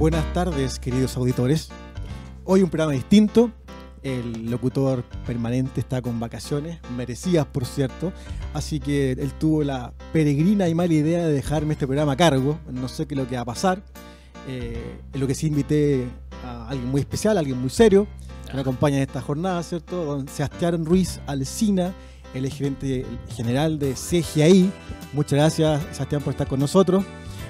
Buenas tardes, queridos auditores. Hoy un programa distinto. El locutor permanente está con vacaciones, merecidas por cierto, así que él tuvo la peregrina y mala idea de dejarme este programa a cargo. No sé qué es lo que va a pasar. Eh, lo que sí invité a alguien muy especial, a alguien muy serio, que me acompaña en esta jornada, ¿cierto? Don Sebastián Ruiz Alcina, el gerente general de CGI. Muchas gracias, Sebastián, por estar con nosotros.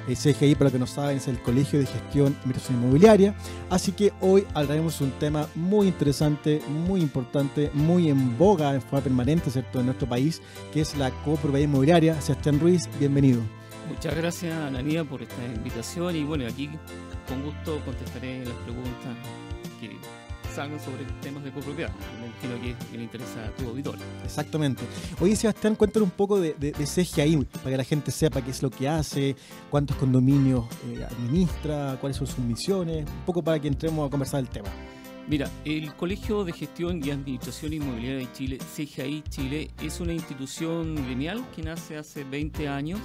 El CGI, para los que no saben, es el Colegio de Gestión e Inversión Inmobiliaria. Así que hoy hablaremos un tema muy interesante, muy importante, muy en boga en forma permanente, ¿cierto?, en nuestro país, que es la copropiedad inmobiliaria. Sebastián Ruiz, bienvenido. Muchas gracias, Ananía, por esta invitación y bueno, aquí con gusto contestaré las preguntas salgan sobre temas de copropiedad. Me imagino que, le interesa a tu auditorio. Exactamente. Oye, Sebastián, cuéntanos un poco de, de, de, CGI para que la gente sepa qué es lo que hace, cuántos condominios eh, administra, cuáles son sus misiones, un poco para que entremos a conversar el tema. Mira, el Colegio de Gestión y Administración Inmobiliaria de Chile, CGI Chile, es una institución gremial que nace hace 20 años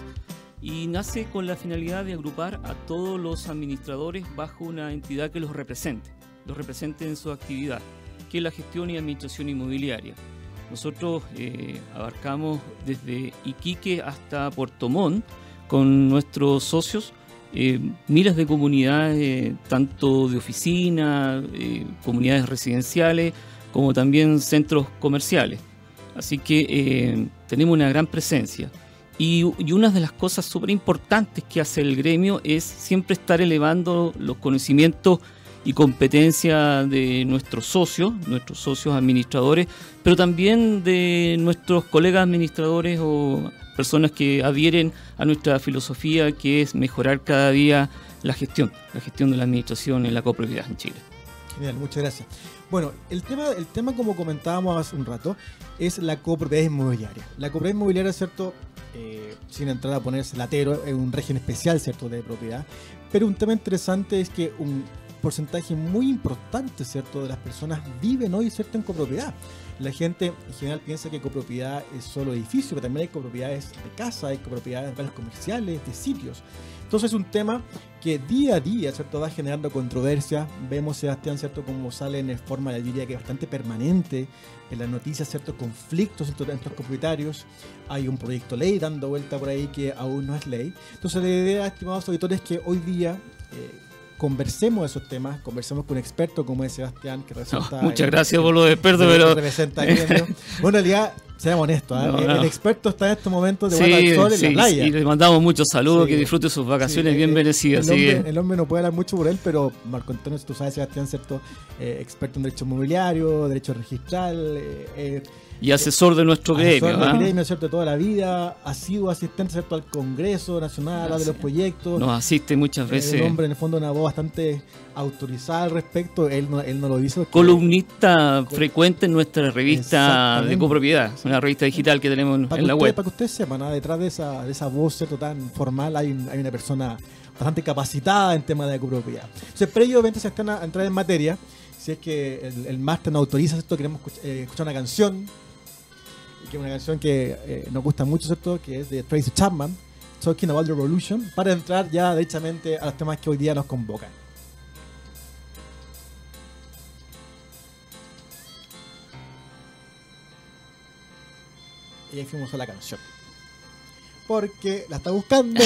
y nace con la finalidad de agrupar a todos los administradores bajo una entidad que los represente los represente en su actividad, que es la gestión y administración inmobiliaria. Nosotros eh, abarcamos desde Iquique hasta Puerto Montt con nuestros socios eh, miles de comunidades, tanto de oficinas, eh, comunidades residenciales, como también centros comerciales. Así que tenemos una gran presencia. Y, y, una de las cosas súper importantes que hace el gremio es siempre estar elevando los conocimientos y competencia de nuestros socios, nuestros socios administradores, pero también de nuestros colegas administradores o personas que adhieren a nuestra filosofía que es mejorar cada día la gestión, la gestión de la administración en la copropiedad en Chile. Genial, muchas gracias. Bueno, el tema, el tema como comentábamos hace un rato, es la copropiedad inmobiliaria. La copropiedad inmobiliaria, ¿cierto? Eh, sin entrar a ponerse latero, es un régimen especial, ¿cierto?, de propiedad. Pero un tema interesante es que un, porcentaje muy importante, ¿cierto?, de las personas viven hoy, ¿cierto?, en copropiedad. La gente en general piensa que copropiedad es solo edificio, pero también hay copropiedades de casa, hay copropiedades de locales comerciales, de sitios. Entonces es un tema que día a día, ¿cierto?, va generando controversia. Vemos, Sebastián, ¿cierto?, como sale en forma, de diría que bastante permanente en las noticias, ¿cierto?, conflictos entre, los propietarios. Hay un proyecto ley dando vuelta por ahí que aún no es ley. Entonces la idea, estimados auditores, es que hoy día... Eh, conversemos esos temas, conversemos con un experto como es Sebastián, que representa. muchas gracias por lo experto, pero. Representa bueno, en realidad, seamos honestos, ¿eh? el, experto está en estos momentos de sí, sol sí, en la playa. Y le mandamos muchos saludos, que disfrute sus vacaciones bien merecidas. El, hombre, no puede hablar mucho por él, pero Marco Antonio, tú sabes, Sebastián, ¿cierto? Eh, experto en derecho inmobiliario, derecho registral. Eh, y asesor de nuestro gremio. Asesor ¿ah? gremio, ¿cierto? Toda la vida. Ha sido asistente, ¿cierto? Al Congreso Nacional, de los proyectos. Nos asiste muchas veces. El hombre, en el fondo, una voz bastante autorizada al respecto. Él no, él no lo dice. Columnista frecuente en nuestra revista de copropiedad, una revista digital que tenemos en la web. Para que ustedes sepan, detrás de esa, de esa voz, ¿cierto? Tan formal, hay, hay una persona bastante capacitada en temas de copropiedad. Entonces, previamente se están a entrar en materia. Si es que el, el máster nos autoriza esto, queremos eh, escuchar una canción que es una canción que eh, nos gusta mucho, ¿cierto? Que es de Tracy Chapman, Talking About the Revolution, para entrar ya derechamente a los temas que hoy día nos convocan. Y ahí fuimos a la canción. Porque la está buscando.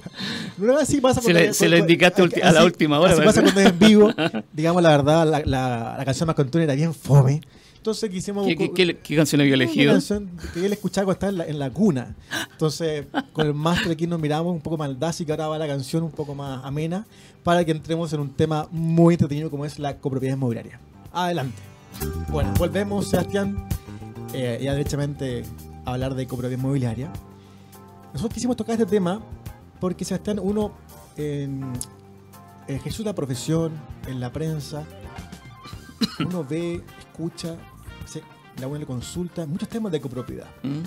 no, así pasa se, le, indicaste a la última hora. Así pasa cuando es en vivo. Digamos la verdad, la, la, la canción más contundente era bien fome. Entonces quisimos... ¿Qué, canción había elegido? Una canción que él escuchaba cuando estaba en la, cuna. Entonces, con el máster aquí nos miramos un poco más así que ahora va la canción un poco más amena, para que entremos en un tema muy entretenido como es la copropiedad inmobiliaria. Adelante. Bueno, volvemos, Sebastián, eh, ya derechamente a hablar de copropiedad inmobiliaria. Nosotros quisimos tocar este tema porque, Sebastián, uno en, ejerce una profesión en la prensa, uno ve, escucha la buena le consulta, muchos temas de copropiedad. Mm.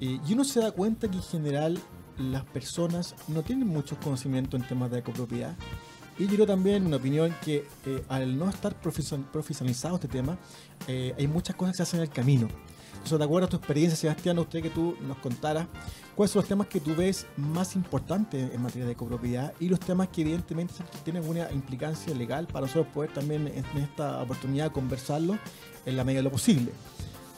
y uno se da cuenta que en general las personas no tienen mucho conocimiento en temas de copropiedad. Y yo creo también, una opinión, que eh, al no estar profesionalizado este tema, eh, hay muchas cosas que se hacen en el camino. Entonces, de acuerdo a tu experiencia, Sebastián, usted que tú nos contaras cuáles son los temas que tú ves más importantes en materia de copropiedad y los temas que evidentemente tienen una implicancia legal para nosotros poder también en esta oportunidad conversarlo en la medida de lo posible.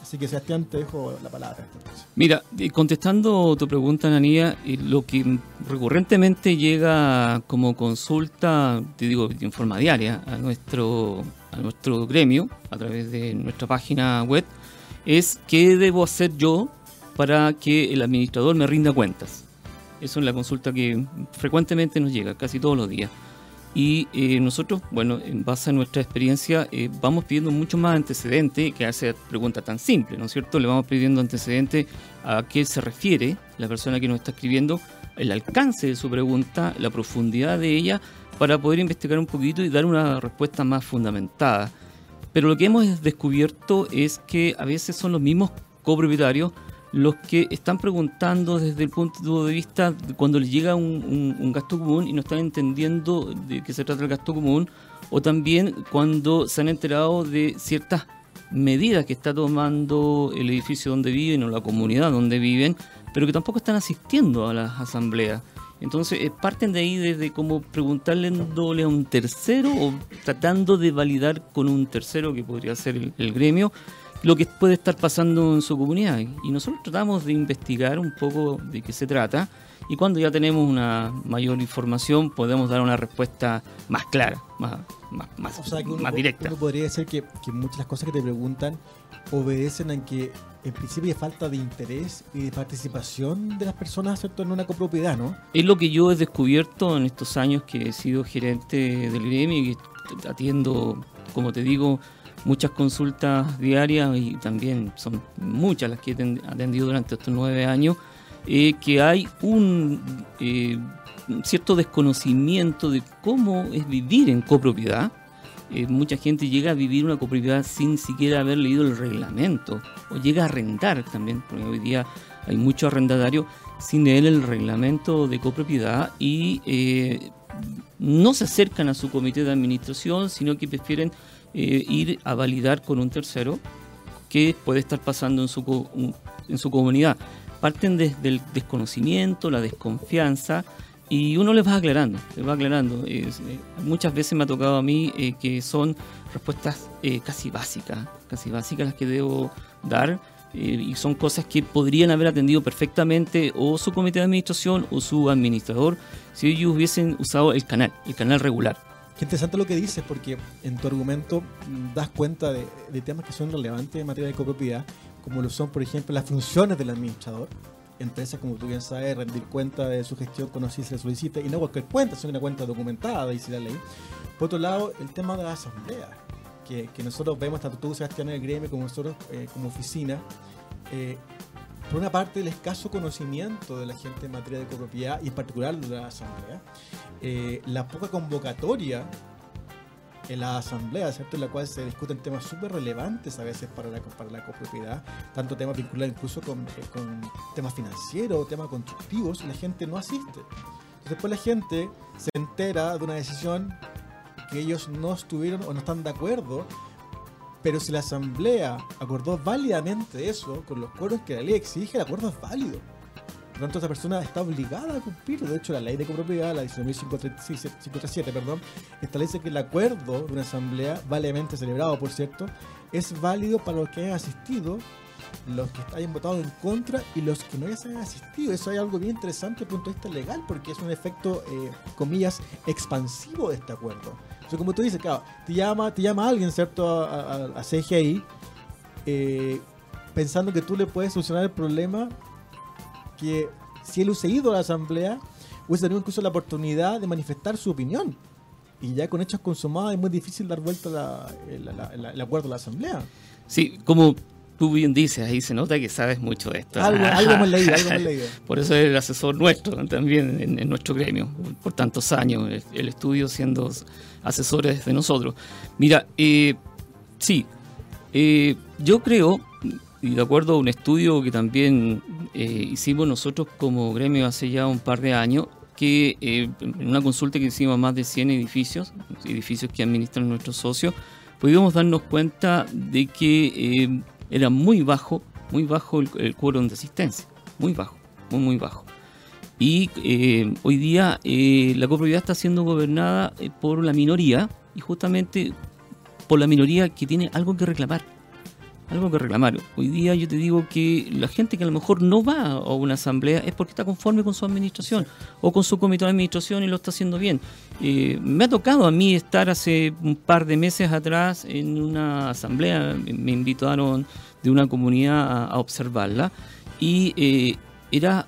Así que Sebastián, te dejo la palabra. Mira, contestando tu pregunta, Ananía, lo que recurrentemente llega como consulta, te digo, en forma diaria a nuestro, a nuestro gremio, a través de nuestra página web, es qué debo hacer yo para que el administrador me rinda cuentas. Eso es la consulta que frecuentemente nos llega, casi todos los días. Y eh, nosotros, bueno, en base a nuestra experiencia, eh, vamos pidiendo mucho más antecedentes que hace pregunta tan simple, ¿no es cierto? Le vamos pidiendo antecedentes a qué se refiere la persona que nos está escribiendo, el alcance de su pregunta, la profundidad de ella, para poder investigar un poquito y dar una respuesta más fundamentada. Pero lo que hemos descubierto es que a veces son los mismos copropietarios los que están preguntando desde el punto de vista de cuando les llega un, gasto común y no están entendiendo de qué se trata el gasto común, o también cuando se han enterado de ciertas medidas que está tomando el edificio donde viven o la comunidad donde viven, pero que tampoco están asistiendo a las asambleas. Entonces eh, parten de ahí desde como preguntarle a un tercero o tratando de validar con un tercero que podría ser el gremio lo que puede estar pasando en su comunidad. Y nosotros tratamos de investigar un poco de qué se trata y cuando ya tenemos una mayor información podemos dar una respuesta más clara, más, más, más, directa. Uno podría decir que, que, muchas de las cosas que te preguntan obedecen a que en principio hay falta de interés y de participación de las personas en una copropiedad, ¿no? Es lo que yo he descubierto en estos años que he sido gerente del gremio y que atiendo, como te digo, muchas consultas diarias y también son muchas las que he atendido durante estos nueve años, eh, que hay un eh, cierto desconocimiento de cómo es vivir en copropiedad. Eh, mucha gente llega a vivir una copropiedad sin siquiera haber leído el reglamento o llega a arrendar también, porque hoy día hay muchos arrendatarios sin leer el reglamento de copropiedad y no se acercan a su comité de administración, sino que prefieren eh, ir a validar con un tercero qué puede estar pasando en su, en su comunidad. Parten desde el desconocimiento, la desconfianza, y uno les va aclarando, les va aclarando. Eh, muchas veces me ha tocado a mí eh, que son respuestas casi básicas, casi básicas las que debo dar, y son cosas que podrían haber atendido perfectamente o su comité de administración o su administrador si ellos hubiesen usado el canal, el canal regular. Qué interesante lo que dices, porque en tu argumento das cuenta de, temas que son relevantes en materia de copropiedad, como lo son, por ejemplo, las funciones del administrador. Empresas, como tú bien sabes, rendir cuenta de su gestión cuando así se solicita, y no cualquier cuenta, sino una cuenta documentada, dice la ley. Por otro lado, el tema de la asamblea, que, nosotros vemos, tanto tú, Sebastián, en el gremio, como nosotros eh, como oficina, eh, por una parte, el escaso conocimiento de la gente en materia de copropiedad y en particular de la asamblea, eh, la poca convocatoria en la asamblea, ¿cierto? En la cual se discuten temas súper relevantes a veces para la, para la copropiedad, tanto temas vinculados incluso con, eh, con temas financieros, temas constructivos, la gente no asiste. Después la gente se entera de una decisión que ellos no estuvieron o no están de acuerdo, pero si la asamblea acordó válidamente eso, con los acuerdos que la ley exige, el acuerdo es válido tanto, esa persona está obligada a cumplir. De hecho, la ley de copropiedad, la 19.537, perdón, establece que el acuerdo de una asamblea, válidamente celebrado, por cierto, es válido para los que hayan asistido, los que hayan votado en contra y los que no hayan asistido. Eso es algo bien interesante desde el punto de vista legal, porque es un efecto, eh, comillas, expansivo de este acuerdo. Entonces, como tú dices, claro, te llama, te llama alguien, ¿cierto?, a, a, CGI, eh, pensando que tú le puedes solucionar el problema que si él hubiese ido a la asamblea, hubiese tenido incluso la oportunidad de manifestar su opinión. Y ya con hechos consumados es muy difícil dar vuelta el acuerdo de la asamblea. Sí, como tú bien dices, ahí se nota que sabes mucho de esto. Algo, hemos leído, algo hemos leído. Por eso es el asesor nuestro también en, nuestro gremio, por tantos años, el, estudio siendo asesores de nosotros. Mira, eh, sí, eh, yo creo y de acuerdo a un estudio que también eh, hicimos nosotros como gremio hace ya un par de años, que en una consulta que hicimos a más de 100 edificios, edificios que administran nuestros socios, pudimos darnos cuenta de que era muy bajo muy bajo el, quórum de asistencia, muy bajo, muy, muy bajo. Y eh, hoy día eh, la copropiedad está siendo gobernada eh, por la minoría y justamente por la minoría que tiene algo que reclamar algo que reclamar. Hoy día yo te digo que la gente que a lo mejor no va a una asamblea es porque está conforme con su administración o con su comité de administración y lo está haciendo bien. Eh, me ha tocado a mí estar hace un par de meses atrás en una asamblea, me invitaron de una comunidad a, observarla y eh, era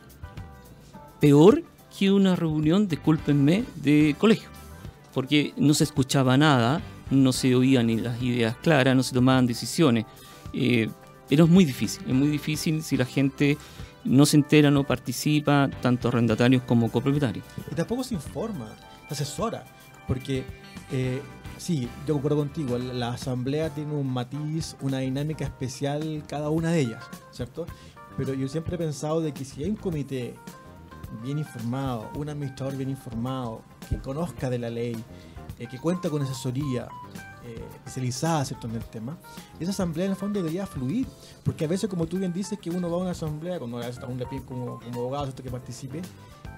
peor que una reunión, discúlpenme, de colegio, porque no se escuchaba nada, no se oían ni las ideas claras, no se tomaban decisiones. Eh, pero es muy difícil, es muy difícil si la gente no se entera, no participa, tanto arrendatarios como copropietarios. Y tampoco se informa, se asesora, porque eh, sí, yo concuerdo contigo, la asamblea tiene un matiz, una dinámica especial cada una de ellas, ¿cierto? Pero yo siempre he pensado de que si hay un comité bien informado, un administrador bien informado, que conozca de la ley, eh, que cuenta con asesoría, eh, ¿cierto? en el tema, esa asamblea en el fondo debería fluir, porque a veces como tú bien dices que uno va a una asamblea, cuando a un como, como abogado ¿cierto? que participe,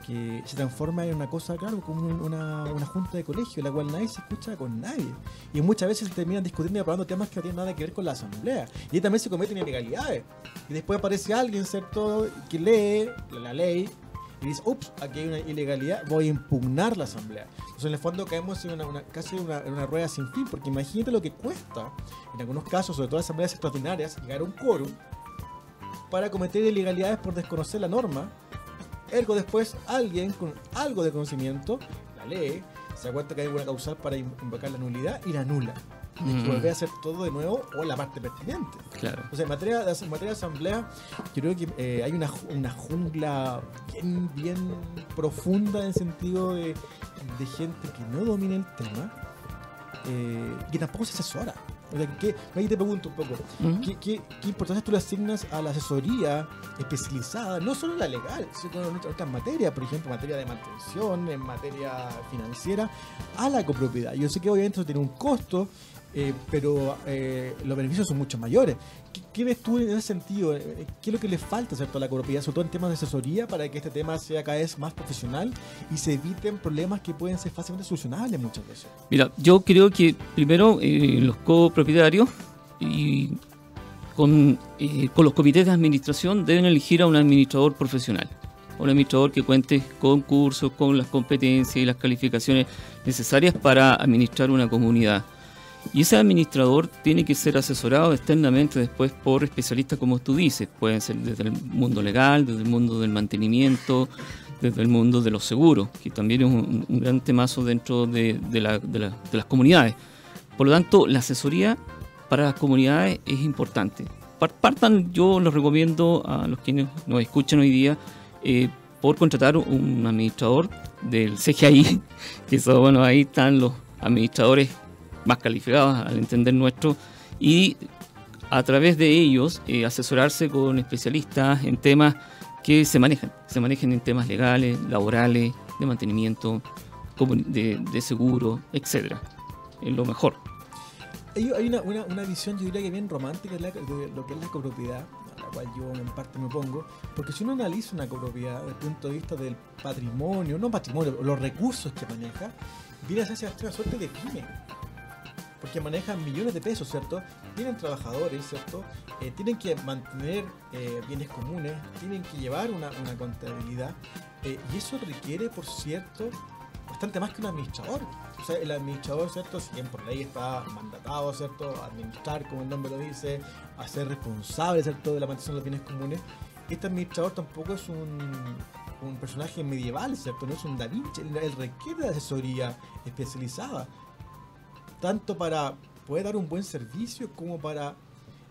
que se transforma en una cosa, claro, como una, una, junta de colegio, la cual nadie se escucha con nadie. Y muchas veces se terminan discutiendo y hablando temas que no tienen nada que ver con la asamblea. Y ahí también se cometen ilegalidades. Y después aparece alguien, ¿cierto?, que lee la ley y dice, ups, aquí hay una ilegalidad, voy a impugnar la asamblea. Entonces, en el fondo caemos en una, casi una, una, rueda sin fin, porque imagínate lo que cuesta, en algunos casos, sobre todo en asambleas extraordinarias, llegar a un quórum para cometer ilegalidades por desconocer la norma. Ergo, después alguien con algo de conocimiento la lee, se da cuenta que hay una causal para invocar la nulidad y la anula y volver a hacer todo de nuevo o la parte pertinente. Claro. O sea, en materia de, materia de asamblea, yo creo que eh, hay una, una, jungla bien, bien profunda en el sentido de, de gente que no domina el tema eh, que tampoco se asesora. O sea, que, ahí te pregunto un poco, ¿qué, qué, qué, importancia tú le asignas a la asesoría especializada, no solo en la legal, sino en otras materias, por ejemplo, en materia de mantención, en materia financiera, a la copropiedad? Yo sé que obviamente eso tiene un costo, eh, pero eh, los beneficios son mucho mayores. ¿Qué, ves tú en ese sentido? Eh, ¿Qué es lo que le falta ¿cierto? a la copropiedad, sobre todo en temas de asesoría, para que este tema sea cada vez más profesional y se eviten problemas que pueden ser fácilmente solucionables muchas veces? Mira, yo creo que primero los copropietarios y con los comités de administración deben elegir a un administrador profesional un administrador que cuente con cursos, con las competencias y las calificaciones necesarias para administrar una comunidad. Y ese administrador tiene que ser asesorado externamente después por especialistas como tú dices, pueden ser desde el mundo legal, desde el mundo del mantenimiento, desde el mundo de los seguros, que también es un, gran temazo dentro de, las comunidades. Por lo tanto, la asesoría para las comunidades es importante. Partan, yo los recomiendo a los que nos escuchan hoy día, eh, por contratar un administrador del CGI, que eso, bueno, ahí están los administradores más calificados al entender nuestro y a través de ellos eh, asesorarse con especialistas en temas que se manejan, se manejan en temas legales, laborales, de mantenimiento, de, seguro, etcétera. Es lo mejor. Hay, una, una, una, visión, yo diría que bien romántica de, lo que es la copropiedad, a la cual yo en parte me pongo, porque si uno analiza una copropiedad desde el punto de vista del patrimonio, no patrimonio, los recursos que maneja, viene a ser una suerte de pyme porque manejan millones de pesos, ¿cierto? Tienen trabajadores, ¿cierto? Eh, tienen que mantener eh, bienes comunes, tienen que llevar una, contabilidad, eh, y eso requiere, por cierto, bastante más que un administrador. O sea, el administrador, ¿cierto? Si bien por ley está mandatado, ¿cierto? Administrar, como el nombre lo dice, a ser responsable, ¿cierto? De la mantención de los bienes comunes. Este administrador tampoco es un, un personaje medieval, ¿cierto? No es un Da Vinci, él requiere de asesoría especializada tanto para poder dar un buen servicio como para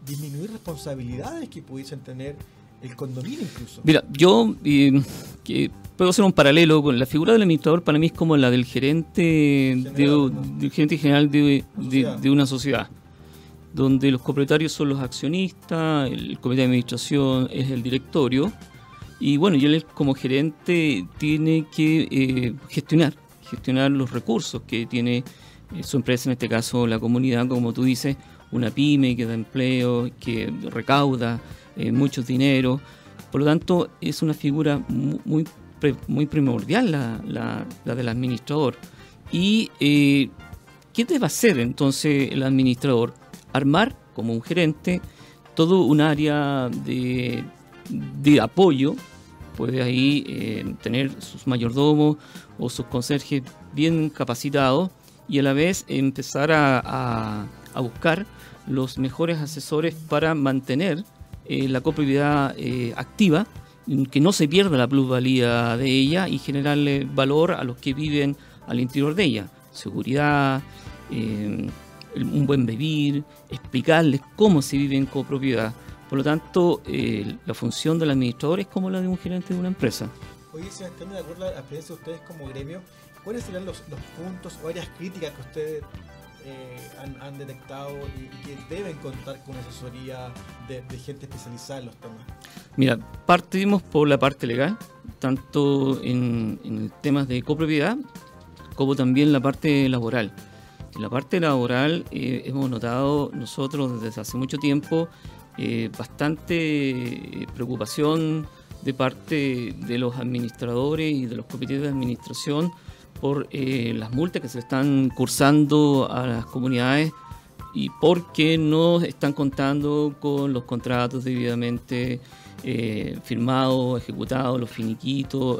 disminuir responsabilidades que pudiesen tener el condominio incluso. Mira, yo eh, que puedo hacer un paralelo con la figura del administrador para mí es como la del gerente general, del gerente general de, de, una sociedad donde los copropietarios son los accionistas, el comité de administración es el directorio y bueno, y él como gerente tiene que eh, gestionar, gestionar los recursos que tiene su empresa, en este caso la comunidad, como tú dices, una pyme que da empleo, que recauda, muchos dinero. Por lo tanto, es una figura muy, muy primordial la, la, del administrador. ¿Y qué debe hacer entonces el administrador? Armar como un gerente todo un área de, de apoyo puede ahí eh, tener sus mayordomos o sus conserjes bien capacitados y a la vez empezar a, buscar los mejores asesores para mantener eh, la copropiedad eh, activa, que no se pierda la plusvalía de ella y generarle valor a los que viven al interior de ella. Seguridad, un buen vivir, explicarles cómo se vive en copropiedad. Por lo tanto, eh, la función del administrador es como la de un gerente de una empresa. Oye, Sebastián, de acuerdo a la experiencia de ustedes como gremio, ¿cuáles serían los, puntos o áreas críticas que ustedes eh, han, detectado y, que deben contar con asesoría de, gente especializada en los temas? Mira, partimos por la parte legal, tanto en, temas de copropiedad como también la parte laboral. En la parte laboral eh, hemos notado nosotros desde hace mucho tiempo eh, bastante preocupación de parte de los administradores y de los comités de administración por las multas que se están cursando a las comunidades y porque no están contando con los contratos debidamente firmados, ejecutados, los finiquitos,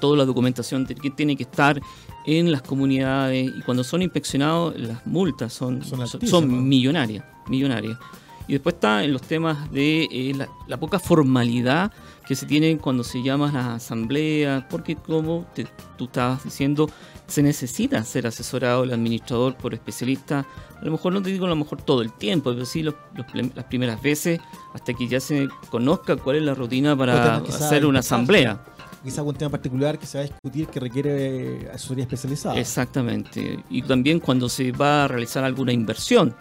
toda la documentación que tiene que estar en las comunidades y cuando son inspeccionados las multas son, son, millonarias, millonarias. Y después está en los temas de eh, la, poca formalidad que se tiene cuando se llama la asamblea, porque como tú estabas diciendo, se necesita ser asesorado el administrador por especialistas, a lo mejor no te digo a lo mejor todo el tiempo, pero sí las primeras veces, hasta que ya se conozca cuál es la rutina para hacer una asamblea quizá algún tema particular que se va a discutir que requiere asesoría especializada. Exactamente. Y también cuando se va a realizar alguna inversión,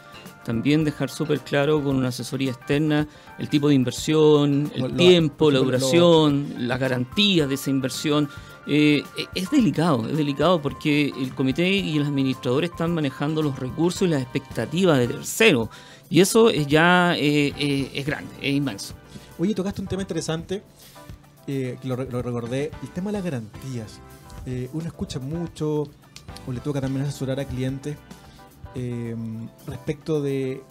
también dejar súper claro con una asesoría externa el tipo de inversión, el tiempo, la duración, las garantías de esa inversión. Eh, es delicado, es delicado porque el comité y los administradores están manejando los recursos y las expectativas de terceros. Y eso es ya eh, eh, es grande, es inmenso. Oye, tocaste un tema interesante eh, que lo, recordé, el tema de las garantías. Uno escucha mucho o le toca también asesorar a clientes eh, respecto de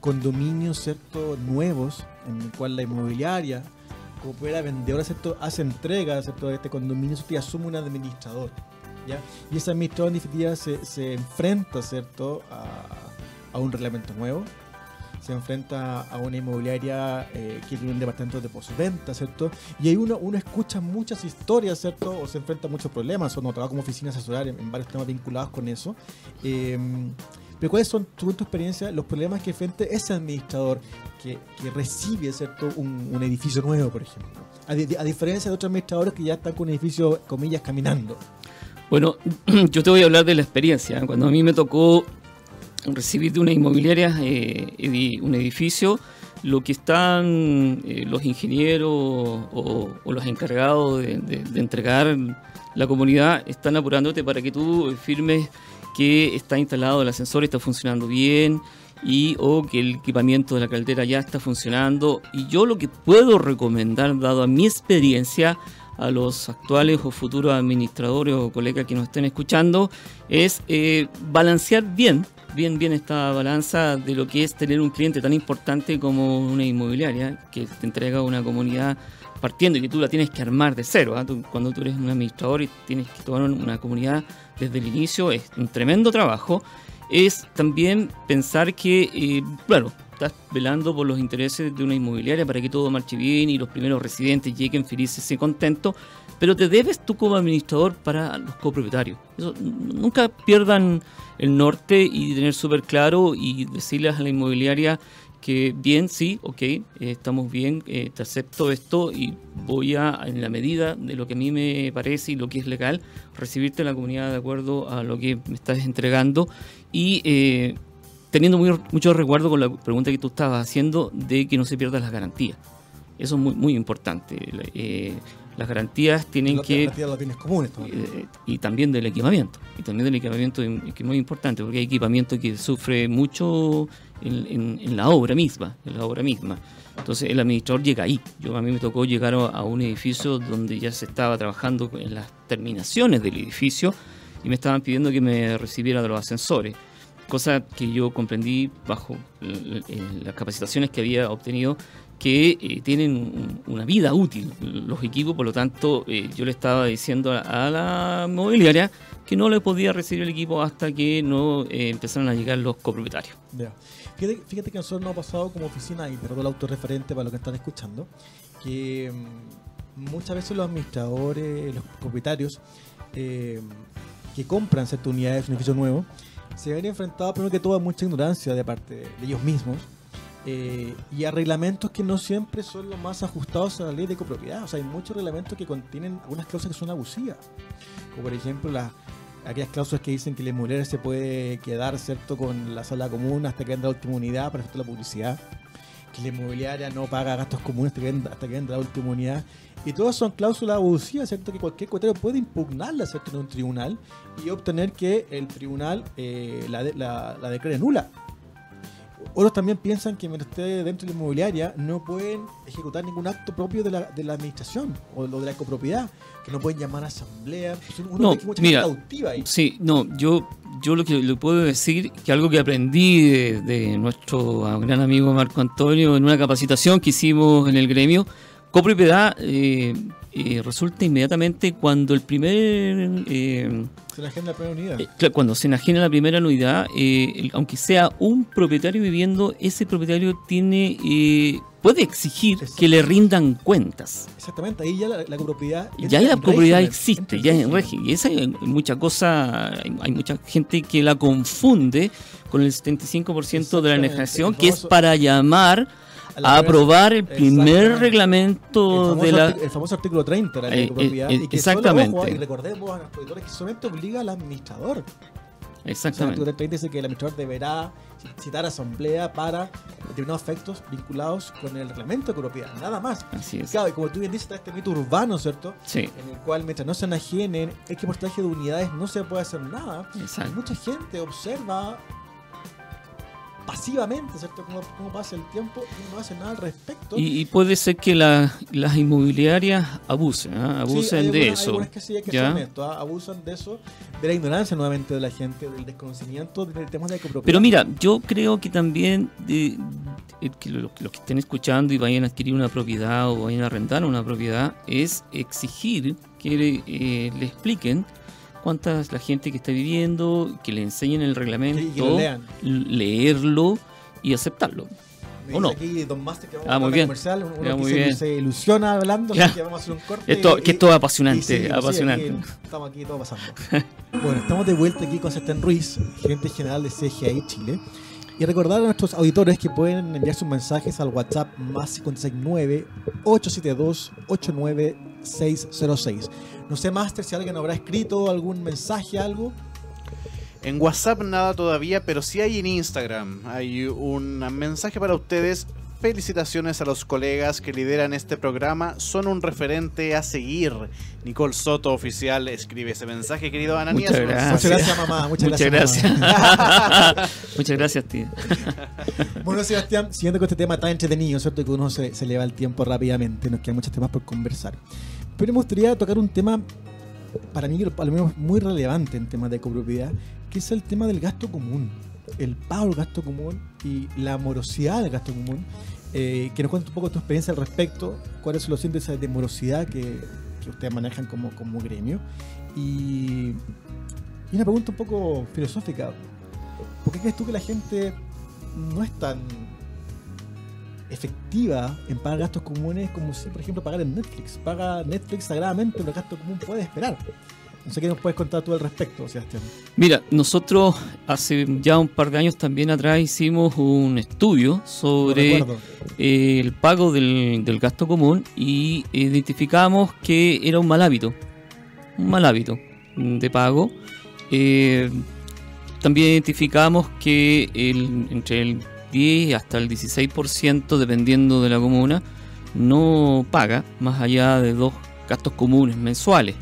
condominios ¿cierto? nuevos en el cual la inmobiliaria como pueda vendedora ¿cierto? hace entrega ¿cierto? de este condominio y asume un administrador ¿ya? y ese administrador en definitiva se, se enfrenta ¿cierto? A, a un reglamento nuevo se enfrenta a una inmobiliaria eh, que tiene un departamento de postventa, ¿cierto? Y ahí uno, uno escucha muchas historias, ¿cierto? O se enfrenta a muchos problemas, o no trabaja como oficina asesorar en, varios temas vinculados con eso. Em, pero ¿cuáles son, según tu experiencia, los problemas que enfrenta ese administrador que, recibe, ¿cierto? Un, edificio nuevo, por ejemplo? A, diferencia de otros administradores que ya están con un edificio, comillas, caminando. Bueno, yo te voy a hablar de la experiencia. Cuando a mí me tocó recibir de una inmobiliaria eh, un edificio, lo que están eh, los ingenieros o, los encargados de, entregar la comunidad están apurándote para que tú firmes que está instalado el ascensor, está funcionando bien y o que el equipamiento de la caldera ya está funcionando. Y yo lo que puedo recomendar, dado a mi experiencia, a los actuales o futuros administradores o colegas que nos estén escuchando, es eh, balancear bien bien, bien esta balanza de lo que es tener un cliente tan importante como una inmobiliaria que te entrega una comunidad partiendo y que tú la tienes que armar de cero. ¿ah? cuando tú eres un administrador y tienes que tomar una comunidad desde el inicio, es un tremendo trabajo. Es también pensar que, eh, claro, estás velando por los intereses de una inmobiliaria para que todo marche bien y los primeros residentes lleguen felices y contentos, pero te debes tú como administrador para los copropietarios. Eso, nunca pierdan el norte y tener súper claro y decirles a la inmobiliaria que bien, sí, ok, eh, estamos bien, eh, te acepto esto y voy a, en la medida de lo que a mí me parece y lo que es legal, recibirte en la comunidad de acuerdo a lo que me estás entregando y eh, teniendo muy, mucho recuerdo con la pregunta que tú estabas haciendo de que no se pierdan las garantías. Eso es muy, muy importante. Las garantías tienen que... las garantías los bienes comunes. todo. eh, y también del equipamiento. Y también del equipamiento que es muy importante, porque hay equipamiento que sufre mucho en, en- en la obra misma, en la obra misma. Entonces el administrador llega ahí. Yo a mí me tocó llegar a, a un edificio donde ya se estaba trabajando en las terminaciones del edificio y me estaban pidiendo que me recibiera de los ascensores. Cosa que yo comprendí bajo l- las capacitaciones que había obtenido que eh, tienen un- una vida útil los equipos, por lo tanto eh, yo le estaba diciendo a, a la mobiliaria que no le podía recibir el equipo hasta que no eh, empezaran a llegar los copropietarios. Ya. Fíjate, que nosotros nos ha pasado como oficina, y perdón el autorreferente para los que están escuchando, que mm, muchas veces los administradores, los propietarios eh, que compran ciertas unidades de un edificio nuevo, se ven enfrentados primero que todo a mucha ignorancia de parte de ellos mismos eh, y a reglamentos que no siempre son los más ajustados a la ley de copropiedad. O sea, hay muchos reglamentos que contienen algunas cláusulas que son abusivas. Como por ejemplo las aquellas cláusulas que dicen que la inmobiliaria se puede quedar cierto con la sala común hasta que entra la última unidad para efectuar la publicidad. Que la inmobiliaria no paga gastos comunes hasta que entra, hasta que entra la última unidad. Y todas son cláusulas abusivas, ¿cierto? Que cualquier cotario puede impugnarlas, ¿cierto? En un tribunal y obtener que el tribunal eh, la, de- la, la declare nula. Otros también piensan que mientras esté dentro de la inmobiliaria no pueden ejecutar ningún acto propio de la, de la administración o lo de la copropiedad, que no pueden llamar a asamblea. Uno No, mira, cautiva ahí. Sí, no, yo, yo lo que le puedo decir, que algo que aprendí de, de nuestro gran amigo Marco Antonio en una capacitación que hicimos en el gremio, copropiedad eh, eh, resulta inmediatamente cuando el primer... eh, Se la agenda la primera unidad. eh, claro, cuando se enajena la primera unidad, eh, el- aunque sea un propietario viviendo, ese propietario tiene eh, puede exigir Exacto. que le rindan cuentas. Exactamente, ahí ya la, la copropiedad. Ya la copropiedad existe, ya en régimen. Y esa hay mucha cosa, hay, hay mucha gente que la confunde con el 75% de la enajenación, que es para llamar A aprobar el primer Exactamente. el reglamento famoso, de la... el famoso artículo 30 de la ley Eh, de copropiedad. eh, y que exactamente. Solo, ojo, y recordemos a los auditores que solamente obliga al administrador. O sea, el Exactamente. artículo 30 dice que el administrador deberá citar asamblea para determinados efectos vinculados con el reglamento de copropiedad. Nada más. Así Y es. claro, y como tú bien dices, está este mito urbano, ¿cierto? Sí, En el cual mientras no se enajenen, es que porcentaje de unidades no se puede hacer nada. Y exacto. mucha gente observa pasivamente, ¿cierto? Cómo, cómo pasa el tiempo y no hace nada al respecto. Y, y puede ser que la- las inmobiliarias abusen, ¿ah? Sí, abusen hay de algunas- hay eso. algunas que sí hay que ¿ya? honesto, ¿ah? abusan de eso, de la ignorancia nuevamente de la gente, del desconocimiento del tema de la copropiedad. Pero mira, yo creo que también de- de- que lo- los que estén escuchando y vayan a adquirir una propiedad o vayan a arrendar una propiedad es exigir que eh, le expliquen cuánta es la gente que está viviendo, que le enseñen el reglamento, leerlo y aceptarlo. ¿o no? aquí Don Master que vamos Ah, a muy una bien. comercial, uno muy se, bien. se ilusiona hablando, así que vamos a hacer un corte. Esto, y- que esto es apasionante, sí, apasionante. aquí estamos aquí todo pasando. bueno, estamos de vuelta aquí con Sebastián Ruiz, gerente general de CGI Chile. Y recordar a nuestros auditores que pueden enviar sus mensajes al WhatsApp más 569-872-89606. No sé, Master, si alguien habrá escrito algún mensaje, algo. En WhatsApp nada todavía, pero sí hay en Instagram. Hay un mensaje para ustedes. Felicitaciones a los colegas que lideran este programa. Son un referente a seguir. Nicole Soto, oficial, escribe ese mensaje, querido Ananías. Muchas gracias. Muchas gracias, mamá. Muchas, Muchas gracias. Muchas gracias, tío. Bueno, Sebastián, siguiendo con este tema tan entretenido, ¿cierto? Que uno se, se le va el tiempo rápidamente, nos quedan muchos temas por conversar. Pero me gustaría tocar un tema, para mí, al menos muy relevante en temas de copropiedad, que es el tema del gasto común. El pago del gasto común y la morosidad del gasto común. Eh, que nos cuentes un poco tu experiencia al respecto, cuáles son los índices de morosidad que, que ustedes manejan como, como gremio. Y, y una pregunta un poco filosófica. ¿Por qué crees tú que la gente no es tan efectiva en pagar gastos comunes como si, por ejemplo, pagar en Netflix? Paga Netflix sagradamente, pero el gasto común puede esperar. No sé qué nos puedes contar tú al respecto, Sebastián. Mira, nosotros hace ya un par de años también atrás hicimos un estudio sobre eh, el pago del, del gasto común y identificamos que era un mal hábito, un mal hábito de pago. Eh, también identificamos que el, entre el 10 hasta el 16%, dependiendo de la comuna, no paga más allá de dos gastos comunes mensuales.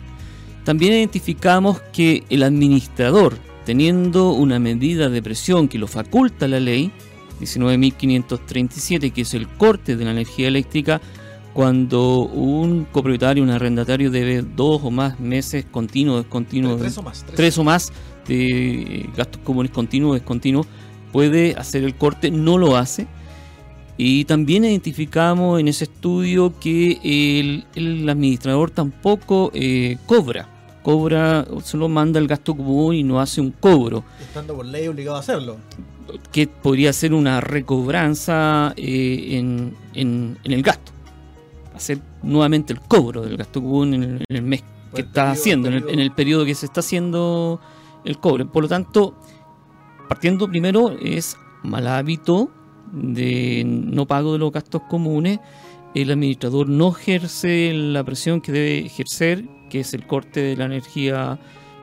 También identificamos que el administrador, teniendo una medida de presión que lo faculta la ley 19.537, que es el corte de la energía eléctrica, cuando un copropietario, un arrendatario debe dos o más meses continuos, descontinuos, Tres o más. tres o más de gastos comunes continuos, descontinuos, puede hacer el corte, no lo hace. Y también identificamos en ese estudio que el, el administrador tampoco eh, cobra, cobra, solo manda el gasto común y no hace un cobro, Estando por ley obligado a hacerlo. que podría ser una recobranza eh, en, en- en el gasto, hacer nuevamente el cobro del gasto común en el, en el mes que el está periodo- haciendo, en el, periodo. en el periodo que se está haciendo el cobre. Por lo tanto, partiendo primero es mal hábito de no pago de los gastos comunes. El administrador no ejerce la presión que debe ejercer, que es el corte de la energía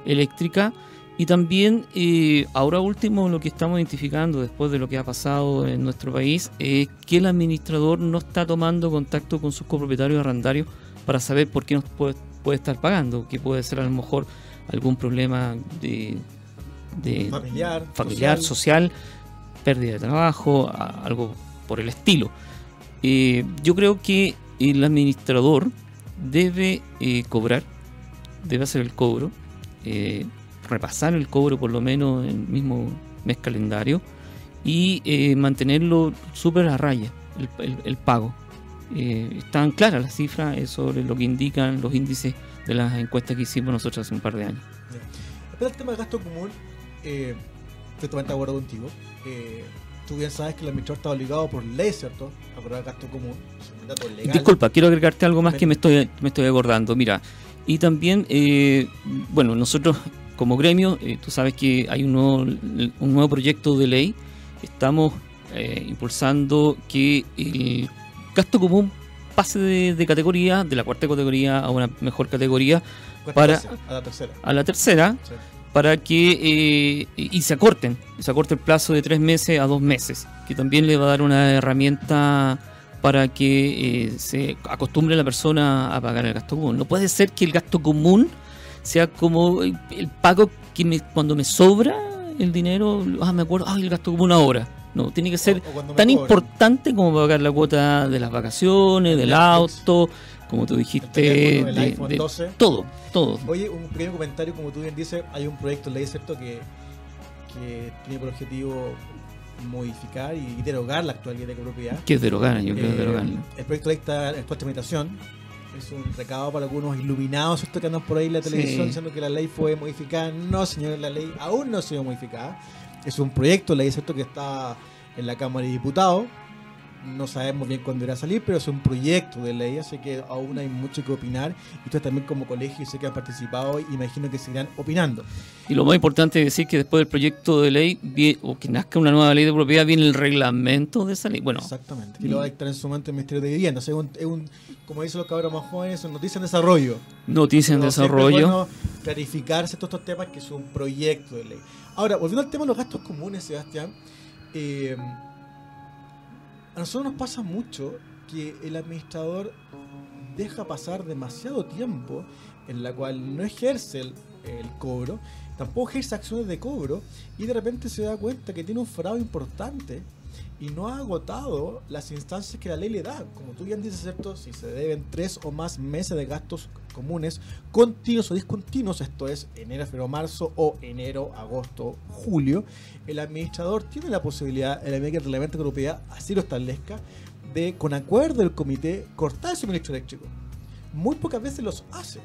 eléctrica. Y también, eh, ahora último, lo que estamos identificando después de lo que ha pasado en nuestro país es que el administrador no está tomando contacto con sus copropietarios arrendarios para saber por qué no puede, puede estar pagando, que puede ser a lo mejor algún problema de, de Familiar. familiar, social, pérdida de trabajo, algo por el estilo. Eh, yo creo que el administrador debe eh, cobrar, debe hacer el cobro, eh, repasar el cobro por lo menos en el mismo mes calendario y eh, mantenerlo súper a raya, el, el- el pago. Eh, están claras las cifras sobre lo que indican los índices de las encuestas que hicimos nosotros hace un par de años. Pero el tema del gasto común, eh, estoy totalmente de acuerdo contigo. Eh, tú bien sabes que el administrador está obligado por ley, ¿cierto? A cobrar gasto común. Legal. Disculpa, quiero agregarte algo más que me estoy, me estoy acordando. Mira, y también, eh, bueno, nosotros como gremio, eh, tú sabes que hay un nuevo, un nuevo proyecto de ley. Estamos eh, impulsando que el gasto común pase de, de categoría, de la cuarta categoría a una mejor categoría, para- a la tercera. a la tercera, Sí. Para que eh, y se acorten, se acorte el plazo de tres meses a dos meses, que también le va a dar una herramienta para que eh, se acostumbre la persona a pagar el gasto común. No puede ser que el gasto común sea como el, pago que me, cuando me sobra el dinero, ah, me acuerdo, ah, el gasto común ahora. No, tiene que ser tan cobran. importante como pagar la cuota de las vacaciones, del Netflix. auto, como tú dijiste, el de- iPhone de 12. todo, todo. Oye, un pequeño comentario, como tú bien dices, hay un proyecto de ley, ¿cierto? Que, que tiene por objetivo modificar y derogar la actual ley de copropiedad. Que es derogar, yo creo Eh, que derogarlo. El proyecto de ley está en actual tramitación. Es un recado para algunos iluminados, ¿cierto? Que andan por ahí en la Sí. televisión diciendo que la ley fue modificada. No, señores, la ley aún no ha sido modificada. Es un proyecto de ley, ¿cierto? Que está en la Cámara de Diputados. No sabemos bien cuándo irá a salir, pero es un proyecto de ley, así que aún hay mucho que opinar. Y ustedes también como colegio sé que han participado, imagino que seguirán opinando. Y lo más importante es decir que después del proyecto de ley, o que nazca una nueva ley de propiedad, viene el reglamento de esa ley. Bueno, Exactamente. Y lo va a dictar en su momento el Ministerio de Vivienda. O sea, es un, como dicen los cabros más jóvenes, es noticia en desarrollo. noticias en es desarrollo. bueno clarificarse todos estos temas que es un proyecto de ley. Ahora, volviendo al tema de los gastos comunes, Sebastián, eh, a nosotros nos pasa mucho que el administrador deja pasar demasiado tiempo en la cual no ejerce el, cobro, tampoco ejerce acciones de cobro y de repente se da cuenta que tiene un fraude importante y no ha agotado las instancias que la ley le da. Como tú bien dices, ¿cierto? Si se deben tres o más meses de gastos comunes continuos o discontinuos, esto es enero, febrero, marzo o enero, agosto, julio, el administrador tiene la posibilidad, en la medida que el reglamento de propiedad así lo establezca, de, con acuerdo del comité, cortar el suministro eléctrico. Muy pocas veces los hace.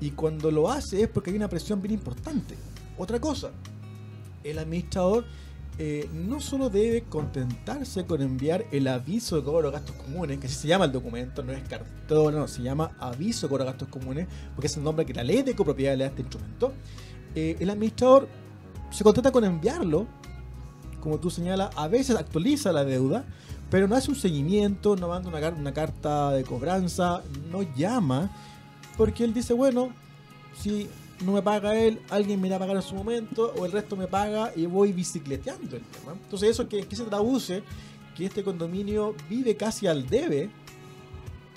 Y cuando lo hace es porque hay una presión bien importante. Otra cosa, el administrador eh, no solo debe contentarse con enviar el aviso de cobro de gastos comunes, que así se llama el documento, no es cartón, no, se llama aviso de cobro de gastos comunes, porque es el nombre que la ley de copropiedad le da a este instrumento. Eh, el administrador se contenta con enviarlo, como tú señalas, a veces actualiza la deuda, pero no hace un seguimiento, no manda una, car- una carta de cobranza, no llama, porque él dice, bueno, si no me paga él, alguien me irá a pagar en su momento, o el resto me paga y voy bicicleteando el tema. Entonces eso que, que se traduce, que este condominio vive casi al debe,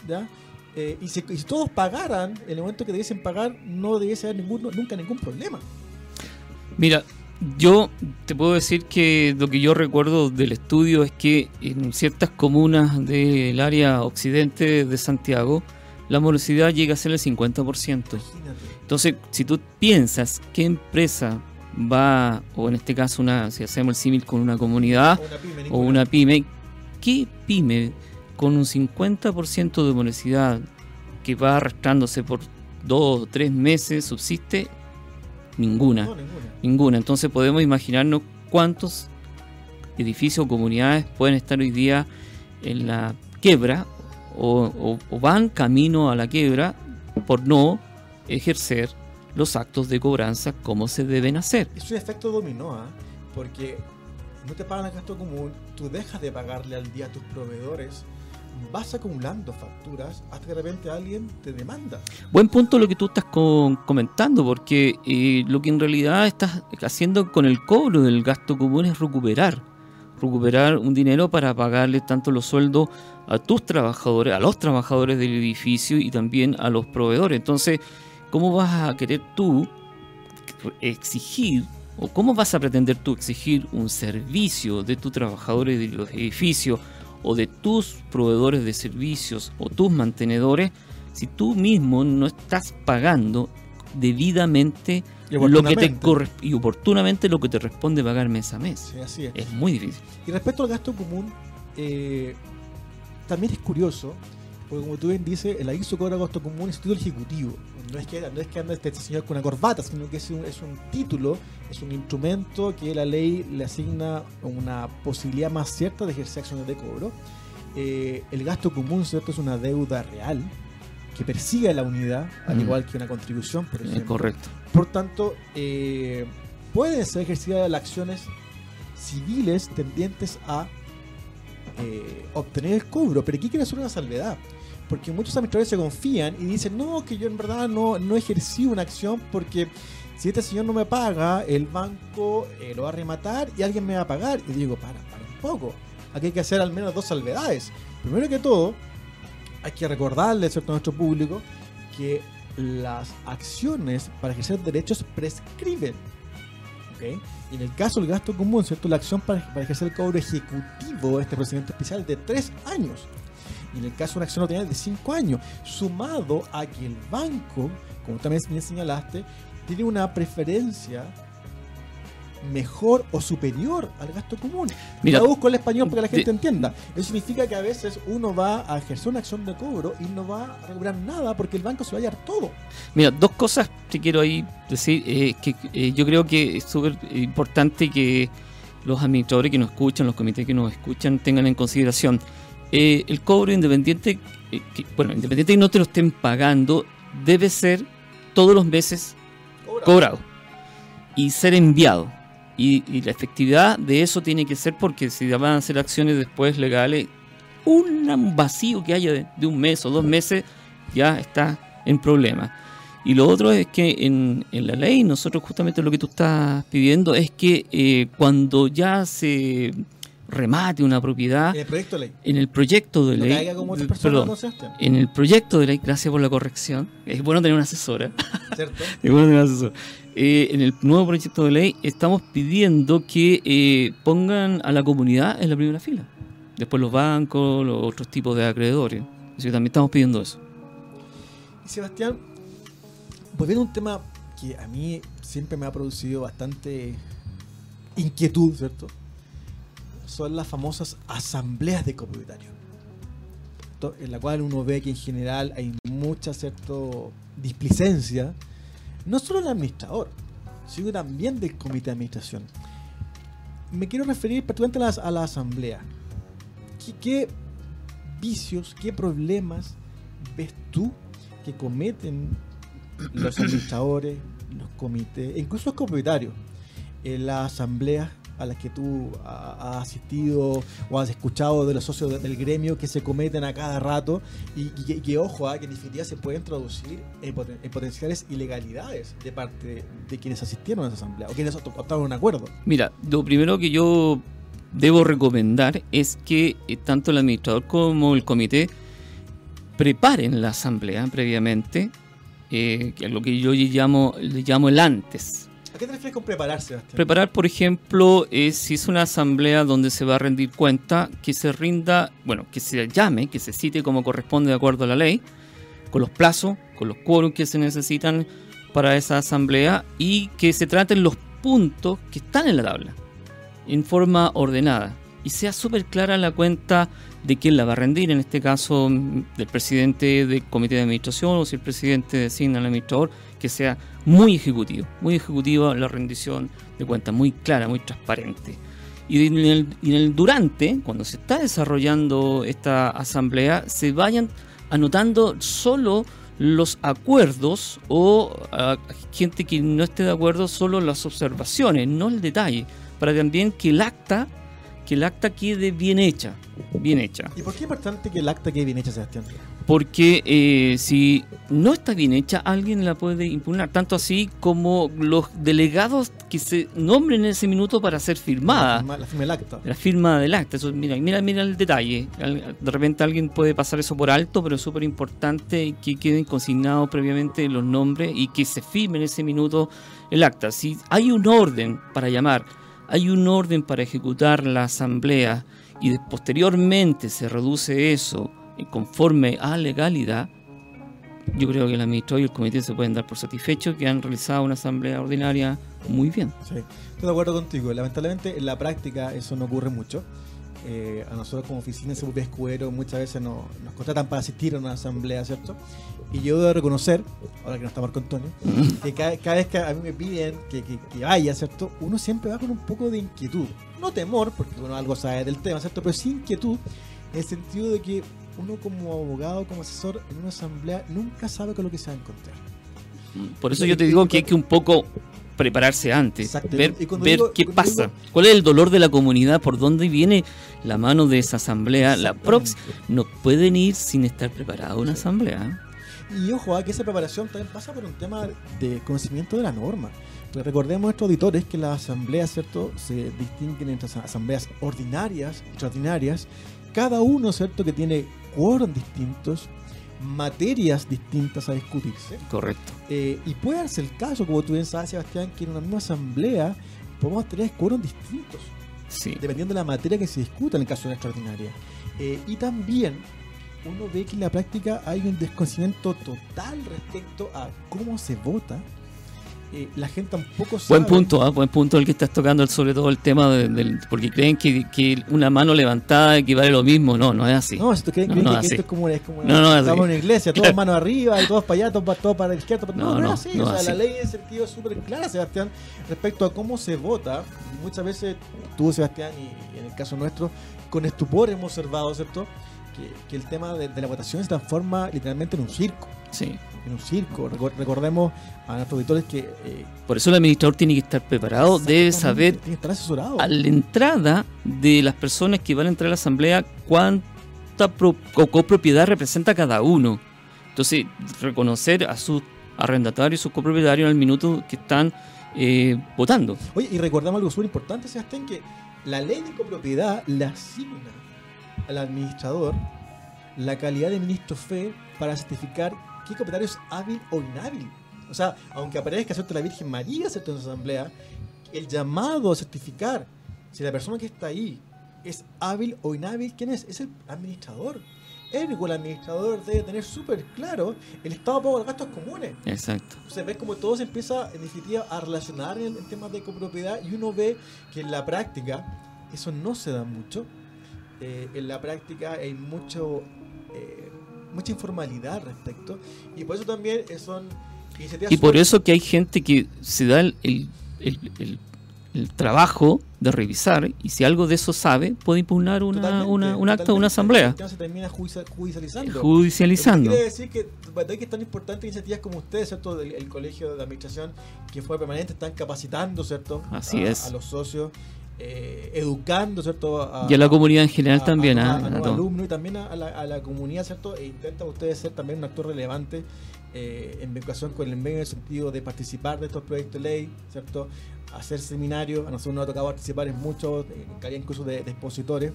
¿ya? Eh, y, si, y si todos pagaran, en el momento que debiesen pagar, no debiese haber ningún, nunca ningún problema. Mira, yo te puedo decir que lo que yo recuerdo del estudio es que en ciertas comunas del área occidente de Santiago, la morosidad llega a ser el 50%. Imagínate. Entonces, si tú piensas qué empresa va, o en este caso, una, si hacemos el símil con una comunidad O una pyme, o ninguna. una pyme, ¿qué pyme con un 50% de morosidad que va arrastrándose por dos o tres meses subsiste? Ninguna. No, ninguna. Ninguna. Entonces podemos imaginarnos cuántos edificios o comunidades pueden estar hoy día en la quiebra o, o- o van camino a la quiebra por no ejercer los actos de cobranza como se deben hacer. Es un efecto dominó, ¿ah? porque no te pagan el gasto común, tú dejas de pagarle al día a tus proveedores, vas acumulando facturas hasta que de repente alguien te demanda. Buen punto lo que tú estás co- comentando, porque eh, lo que en realidad estás haciendo con el cobro del gasto común es recuperar. Recuperar un dinero para pagarle tanto los sueldos a tus trabajadores, a los trabajadores del edificio y también a los proveedores. Entonces, ¿cómo vas a querer tú exigir o cómo vas a pretender tú exigir un servicio de tus trabajadores de los edificios o de tus proveedores de servicios o tus mantenedores si tú mismo no estás pagando debidamente lo que te y oportunamente lo que te responde pagar mes a mes. Sí, así es. Es muy difícil. Y respecto al gasto común, eh, también es curioso, porque como tú bien dices, el aviso cobra gasto común es título ejecutivo. No es que, no es que anda este señor con una corbata, sino que es un, es un título, es un instrumento que la ley le asigna una posibilidad más cierta de ejercer acciones de cobro. Eh, el gasto común, ¿cierto? Es una deuda real que persigue a la unidad, al Mm. igual que una contribución, por Es ejemplo. correcto. Por tanto, eh, pueden ser ejercidas las acciones civiles tendientes a eh, obtener el cobro. Pero aquí quiero hacer una salvedad. Porque muchos administradores se confían y dicen, no, que yo en verdad no, no ejercí una acción porque si este señor no me paga, el banco eh, lo va a rematar y alguien me va a pagar. Y digo, para, para un poco. Aquí hay que hacer al menos dos salvedades. Primero que todo, hay que recordarle ¿cierto? a nuestro público que las acciones para ejercer derechos prescriben. ¿ok? Y en el caso del gasto común, ¿cierto? la acción para, para ejercer el cobro ejecutivo, este procedimiento especial, es de tres años. Y en el caso de una acción notarial, de cinco años. Sumado a que el banco, como también bien señalaste, tiene una preferencia mejor o superior al gasto común. Mira, la busco el español para que la gente de- entienda. Eso significa que a veces uno va a ejercer una acción de cobro y no va a recuperar nada porque el banco se va a hallar todo. Mira, dos cosas te quiero ahí decir. eh, que eh, yo creo que es súper importante que los administradores que nos escuchan, los comités que nos escuchan, tengan en consideración. Eh, el cobro independiente, eh, que- bueno, independiente que no te lo estén pagando, debe ser todos los meses cobrado y ser enviado. Y, y la efectividad de eso tiene que ser porque si van a hacer acciones después legales, un vacío que haya de, de un mes o dos meses ya está en problema. Y lo otro es que en, en la ley, nosotros justamente lo que tú estás pidiendo es que eh, cuando ya se remate una propiedad, En el proyecto de ley. en el proyecto de No ley, como personas, perdón, en el proyecto de ley, gracias por la corrección, es bueno tener una asesora, ¿Cierto? es bueno tener una asesora. Eh, en el nuevo proyecto de ley estamos pidiendo que eh, pongan a la comunidad en la primera fila. Después los bancos, los otros tipos de acreedores. Así que también estamos pidiendo eso. Y Sebastián, volviendo a un tema que a mí siempre me ha producido bastante inquietud, ¿cierto? Son las famosas asambleas de copropietarios. En la cual uno ve que en general hay mucha cierto displicencia, no solo del administrador, sino también del comité de administración. Me quiero referir particularmente a la, asamblea. ¿Qué, qué vicios, qué problemas ves tú que cometen los administradores, los comités, incluso los copropietarios en las asambleas a las que tú ha- has asistido o has escuchado de los socios de- del gremio que se cometen a cada rato y, que- ojo, ah, que en definitiva se pueden traducir en, poten- en potenciales ilegalidades de parte de quienes asistieron a esa asamblea o quienes optaron un acuerdo. Mira, lo primero que yo debo recomendar es que eh, tanto el administrador como el comité preparen la asamblea previamente, eh, que es lo que yo le llamo el antes. ¿A qué te refieres con preparar, Sebastián? Preparar, por ejemplo, es si es una asamblea donde se va a rendir cuenta, que se rinda, bueno, que se llame, que se cite como corresponde de acuerdo a la ley, con los plazos, con los quórums que se necesitan para esa asamblea y que se traten los puntos que están en la tabla, en forma ordenada. Y sea súper clara la cuenta de quién la va a rendir, en este caso del presidente del comité de administración o si el presidente designa al administrador, que sea muy ejecutivo, muy ejecutivo la rendición de cuentas, muy clara, muy transparente. Y en, el, durante, cuando se está desarrollando esta asamblea, se vayan anotando solo los acuerdos o gente que no esté de acuerdo, solo las observaciones, no el detalle, para también que el acta que el acta quede bien hecha. Bien hecha. ¿Y por qué es importante que el acta quede bien hecha, Sebastián? Porque eh, si no está bien hecha, alguien la puede impugnar. Tanto así como los delegados que se nombren en ese minuto para ser firmada. La firma, del acta. La firma del acta. Eso, mira, mira, mira el detalle. De repente alguien puede pasar eso por alto, pero es súper importante que queden consignados previamente los nombres y que se firme en ese minuto el acta. Si hay un orden para llamar hay un orden para ejecutar la asamblea y posteriormente se reduce eso conforme a legalidad, yo creo que el administrador y el comité se pueden dar por satisfechos que han realizado una asamblea ordinaria muy bien. Sí, estoy de acuerdo contigo. Lamentablemente en la práctica eso no ocurre mucho. Eh, a nosotros como oficina de Seguridad Escudero muchas veces nos, nos contratan para asistir a una asamblea, ¿cierto? Y yo debo reconocer, ahora que no estamos con Antonio, que cada, vez que a mí me piden que, vaya, ¿cierto? Uno siempre va con un poco de inquietud. No temor, porque uno algo sabe del tema, ¿cierto? Pero sí inquietud, en el sentido de que uno como abogado, como asesor en una asamblea, nunca sabe con lo que se va a encontrar. Por eso yo te digo que hay que un poco prepararse antes, ver, ver qué pasa, cuál es el dolor de la comunidad, por dónde viene la mano de esa asamblea. La próxima no pueden ir sin estar preparada una asamblea. Y ojo, a que esa preparación también pasa por un tema de conocimiento de la norma. Recordemos estos auditores que las asambleas, ¿cierto?, se distinguen entre asambleas ordinarias, extraordinarias, cada uno, ¿cierto?, que tiene quórum distintos, materias distintas a discutirse. Correcto. Eh, y puede ser el caso, como tú bien sabes, Sebastián, que en una misma asamblea podemos tener quórum distintos. Sí. Dependiendo de la materia que se discuta en el caso de una extraordinaria. Eh, y también uno ve que en la práctica hay un desconocimiento total respecto a cómo se vota eh, la gente tampoco sabe. Buen punto, ¿ah? buen punto el que estás tocando, sobre todo el tema del. Porque creen que, una mano levantada equivale a lo mismo. No, no es así. No, esto, creen, que esto es como, es como estamos en una iglesia, todos manos arriba y todos para allá, todos para, todo para la izquierda. No, no, es así. o sea, la ley en sentido súper clara, Sebastián, respecto a cómo se vota. Muchas veces tú, Sebastián, y en el caso nuestro, con estupor hemos observado, ¿cierto? Que, el tema de, de la votación se transforma literalmente en un circo. Sí en un circo. Recordemos a nuestros auditores que... Eh, Por eso el administrador tiene que estar preparado, debe saber tiene que estar asesorado. a la entrada de las personas que van a entrar a la asamblea cuánta copropiedad representa cada uno. Entonces, reconocer a sus arrendatarios, sus copropietarios al minuto que están eh, votando. Oye, y recordamos algo súper importante, Sebastián, que la ley de copropiedad le asigna al administrador la calidad de ministro fe para certificar qué copropietario es hábil o inhábil. O sea, aunque aparezca ¿cierto? la Virgen María ¿cierto? en esa asamblea, el llamado a certificar si la persona que está ahí es hábil o inhábil, ¿quién es? Es el administrador. Ergo, el administrador debe tener súper claro el estado pago de los gastos comunes. Exacto. O sea, ves como todo se empieza, en definitiva, a relacionar en, temas de copropiedad y uno ve que en la práctica eso no se da mucho. Eh, en la práctica hay mucho eh, mucha informalidad al respecto. Y por eso también son Y por eso que hay gente que se da el, el, trabajo de revisar y si algo de eso sabe, puede impugnar una, una un acto de una asamblea. Se termina judicializando. Judicializando. Quiere decir que, que es tan importante iniciativas como ustedes, ¿cierto? El, colegio de administración que fue permanente, están capacitando, ¿cierto? Así es. a los socios eh, educando, ¿cierto? A, y a la comunidad en general también. A, los alumnos y también a la, comunidad, ¿cierto? E intenta ustedes ser también un actor relevante eh, en vinculación con el medio en el sentido de participar de estos proyectos de ley, ¿cierto? Hacer seminarios, a nosotros nos ha tocado participar en muchos, en calidad incluso de, de expositores,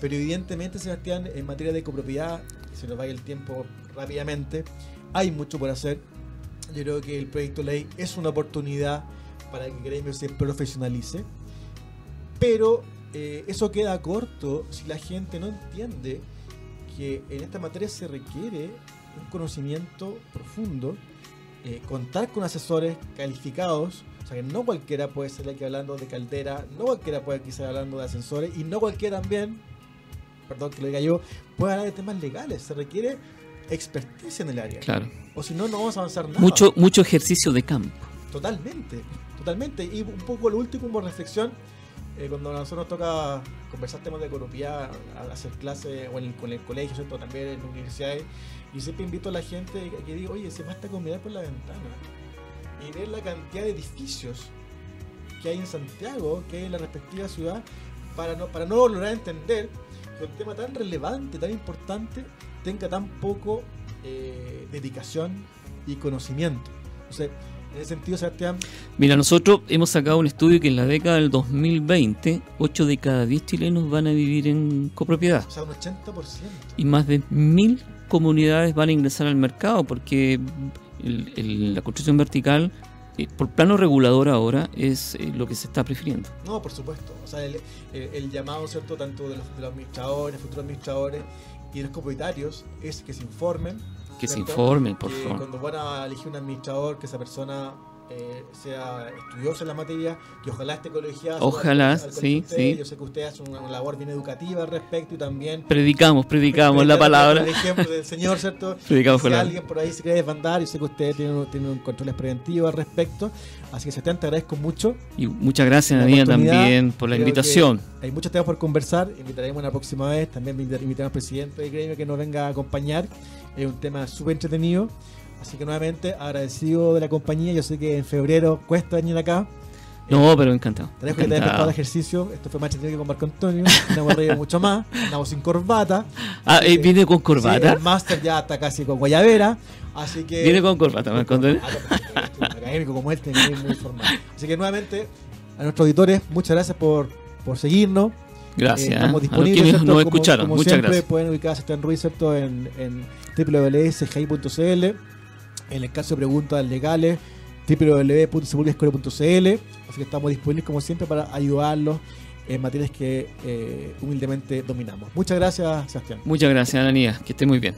pero evidentemente, Sebastián, en materia de copropiedad, se nos vaya el tiempo rápidamente, hay mucho por hacer. Yo creo que el proyecto de ley es una oportunidad para que el gremio se profesionalice, pero eh, eso queda corto si la gente no entiende que en esta materia se requiere un conocimiento profundo, eh, contar con asesores calificados, o sea que no cualquiera puede ser aquí hablando de caldera, no cualquiera puede estar hablando de ascensores y no cualquiera también, perdón que lo diga yo, puede hablar de temas legales, se requiere experticia en el área. Claro. O si no, no vamos a avanzar nada. Mucho, mucho ejercicio de campo. Totalmente, totalmente. Y un poco lo último como reflexión, eh, cuando a nosotros nos toca conversar temas de economía, al hacer clases o en el, con el colegio, ¿cierto? también en universidades, y siempre invito a la gente que diga, oye, se basta con mirar por la ventana y ver la cantidad de edificios que hay en Santiago, que hay en la respectiva ciudad, para no, para no lograr entender que un tema tan relevante, tan importante, tenga tan poco eh, dedicación y conocimiento. En ese sentido, Sebastián, Mira, nosotros hemos sacado un estudio que en la década del 2020, 8 de cada 10 chilenos van a vivir en copropiedad. o sea, un 80%. Y más de mil comunidades van a ingresar al mercado porque el- el- la construcción vertical, eh, por plano regulador ahora, es eh, lo que se está prefiriendo. No, por supuesto. O sea, el, el- el llamado, ¿cierto?, tanto de los, de los administradores, futuros administradores y de los copropietarios es que se informen. Que se informen, por Que favor. Cuando van a elegir un administrador, que esa persona eh, sea estudiosa en la materia, que ojalá esté colegiada. Ojalá, al- al colegio sí, de sí. Yo sé que ustedes hacen una, labor bien educativa al respecto y también. Predicamos, predicamos la palabra. El ejemplo del Señor, ¿cierto? Predicamos si alguien por ahí se quiere desbandar, yo sé que ustedes tienen, tienen un controles preventivos al respecto. Así que, Sebastián, te agradezco mucho. Y muchas gracias, oportunidad, también por la creo invitación. Hay muchos temas por conversar. Invitaremos una próxima vez. También invitaremos al presidente del gremio que nos venga a acompañar. Es un tema súper entretenido. Así que nuevamente agradecido de la compañía. Yo sé que en febrero cuesta venir acá. No, pero encantado. Te dejo que te el ejercicio. Esto fue más entretenido que con Marco Antonio. Hemos reído mucho más. Andamos sin corbata. Ah, eh, viene con Sí, corbata. el máster ya está casi con guayabera. Así que. Viene con corbata, Marco Antonio. Académico como este, muy, muy formal. Así que nuevamente, a nuestros auditores, muchas gracias por, por seguirnos. Gracias. Eh, ¿eh? estamos a los disponibles. nos Como- escucharon. como Muchas siempre, gracias. pueden ubicar a Sebastián Ruiz ¿cierto? en, en www.sgi.cl. En el caso de preguntas legales, www.sepulcrescore.cl. Así que estamos disponibles, como siempre, para ayudarlos en materias que eh, humildemente dominamos. Muchas gracias, Sebastián. Muchas gracias, Ananía. Que esté muy bien.